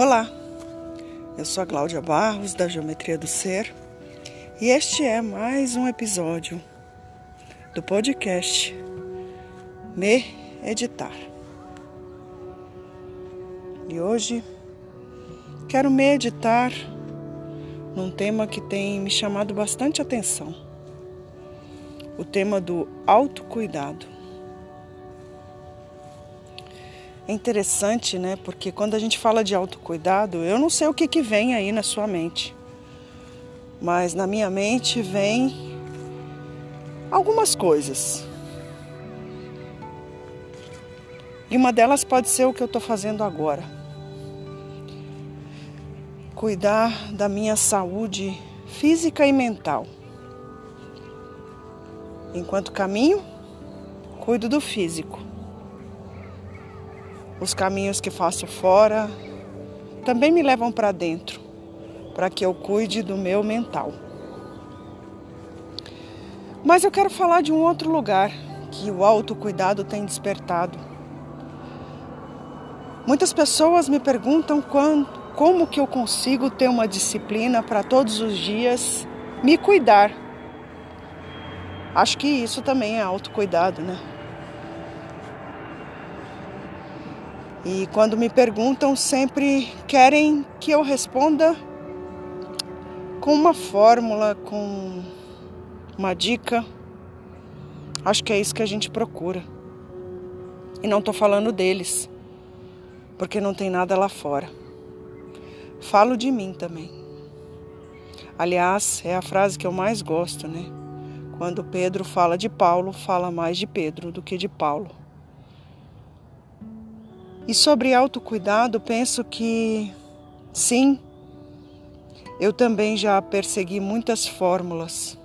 Olá, eu sou a Cláudia Barros da Geometria do Ser e este é mais um episódio do podcast Me Editar. E hoje quero meditar num tema que tem me chamado bastante atenção: o tema do autocuidado. É interessante, né? Porque quando a gente fala de autocuidado, eu não sei o que, que vem aí na sua mente. Mas na minha mente vem algumas coisas. E uma delas pode ser o que eu estou fazendo agora. Cuidar da minha saúde física e mental. Enquanto caminho, cuido do físico os caminhos que faço fora também me levam para dentro, para que eu cuide do meu mental. Mas eu quero falar de um outro lugar que o autocuidado tem despertado. Muitas pessoas me perguntam quando, como que eu consigo ter uma disciplina para todos os dias me cuidar. Acho que isso também é autocuidado, né? E quando me perguntam, sempre querem que eu responda com uma fórmula, com uma dica. Acho que é isso que a gente procura. E não estou falando deles, porque não tem nada lá fora. Falo de mim também. Aliás, é a frase que eu mais gosto, né? Quando Pedro fala de Paulo, fala mais de Pedro do que de Paulo. E sobre autocuidado, penso que sim, eu também já persegui muitas fórmulas.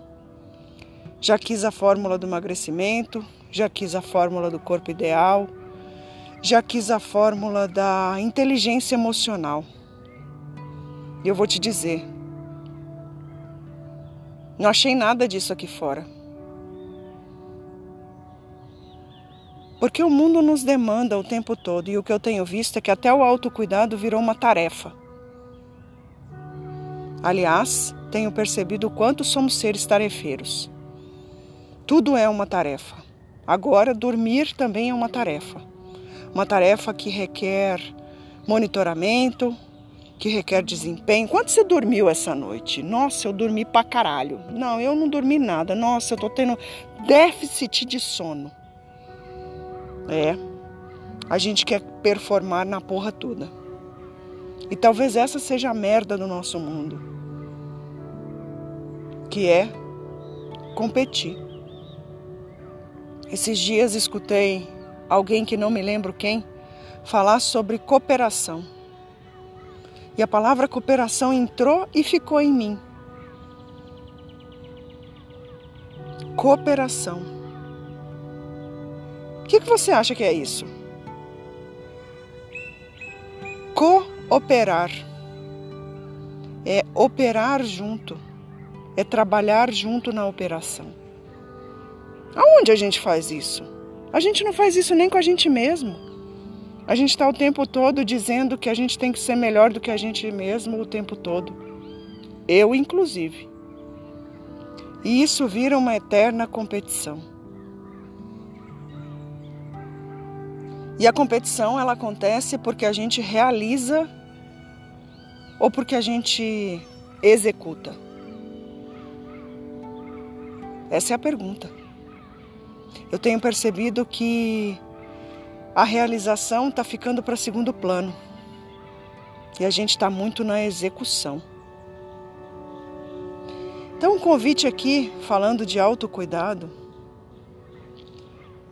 Já quis a fórmula do emagrecimento, já quis a fórmula do corpo ideal, já quis a fórmula da inteligência emocional. E eu vou te dizer, não achei nada disso aqui fora. Porque o mundo nos demanda o tempo todo e o que eu tenho visto é que até o autocuidado virou uma tarefa. Aliás, tenho percebido o quanto somos seres tarefeiros. Tudo é uma tarefa. Agora, dormir também é uma tarefa. Uma tarefa que requer monitoramento, que requer desempenho. Quanto você dormiu essa noite? Nossa, eu dormi pra caralho. Não, eu não dormi nada. Nossa, eu tô tendo déficit de sono. É. A gente quer performar na porra toda. E talvez essa seja a merda do nosso mundo. Que é competir. Esses dias escutei alguém que não me lembro quem falar sobre cooperação. E a palavra cooperação entrou e ficou em mim. Cooperação. Que, que você acha que é isso? Cooperar. É operar junto. É trabalhar junto na operação. Aonde a gente faz isso? A gente não faz isso nem com a gente mesmo. A gente está o tempo todo dizendo que a gente tem que ser melhor do que a gente mesmo o tempo todo. Eu, inclusive. E isso vira uma eterna competição. E a competição ela acontece porque a gente realiza ou porque a gente executa? Essa é a pergunta. Eu tenho percebido que a realização está ficando para segundo plano e a gente está muito na execução. Então, um convite aqui, falando de autocuidado,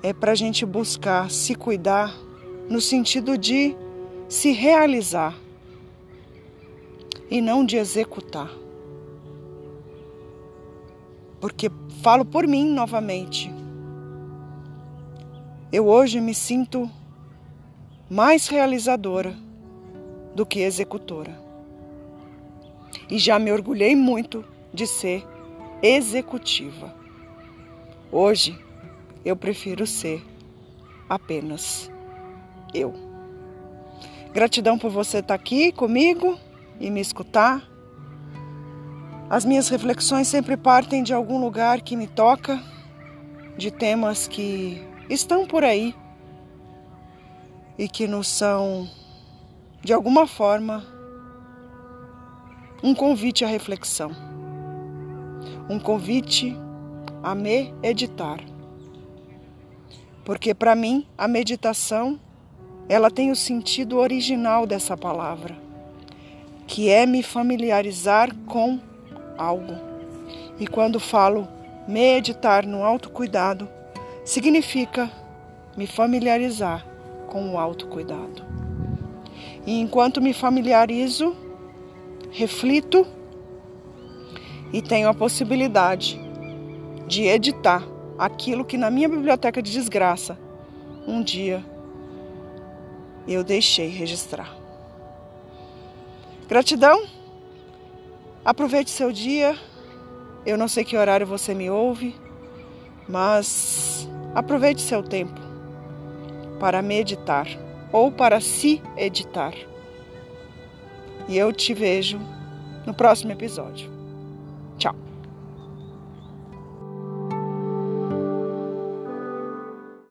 é para a gente buscar se cuidar no sentido de se realizar e não de executar. Porque falo por mim novamente. Eu hoje me sinto mais realizadora do que executora. E já me orgulhei muito de ser executiva. Hoje eu prefiro ser apenas eu. Gratidão por você estar aqui comigo e me escutar. As minhas reflexões sempre partem de algum lugar que me toca, de temas que estão por aí e que nos são, de alguma forma, um convite à reflexão, um convite a me editar. Porque para mim a meditação ela tem o sentido original dessa palavra, que é me familiarizar com algo. E quando falo meditar no autocuidado, significa me familiarizar com o autocuidado. E enquanto me familiarizo, reflito e tenho a possibilidade de editar aquilo que na minha biblioteca de desgraça um dia eu deixei registrar. Gratidão. Aproveite seu dia. Eu não sei que horário você me ouve, mas aproveite seu tempo para meditar ou para se editar. E eu te vejo no próximo episódio.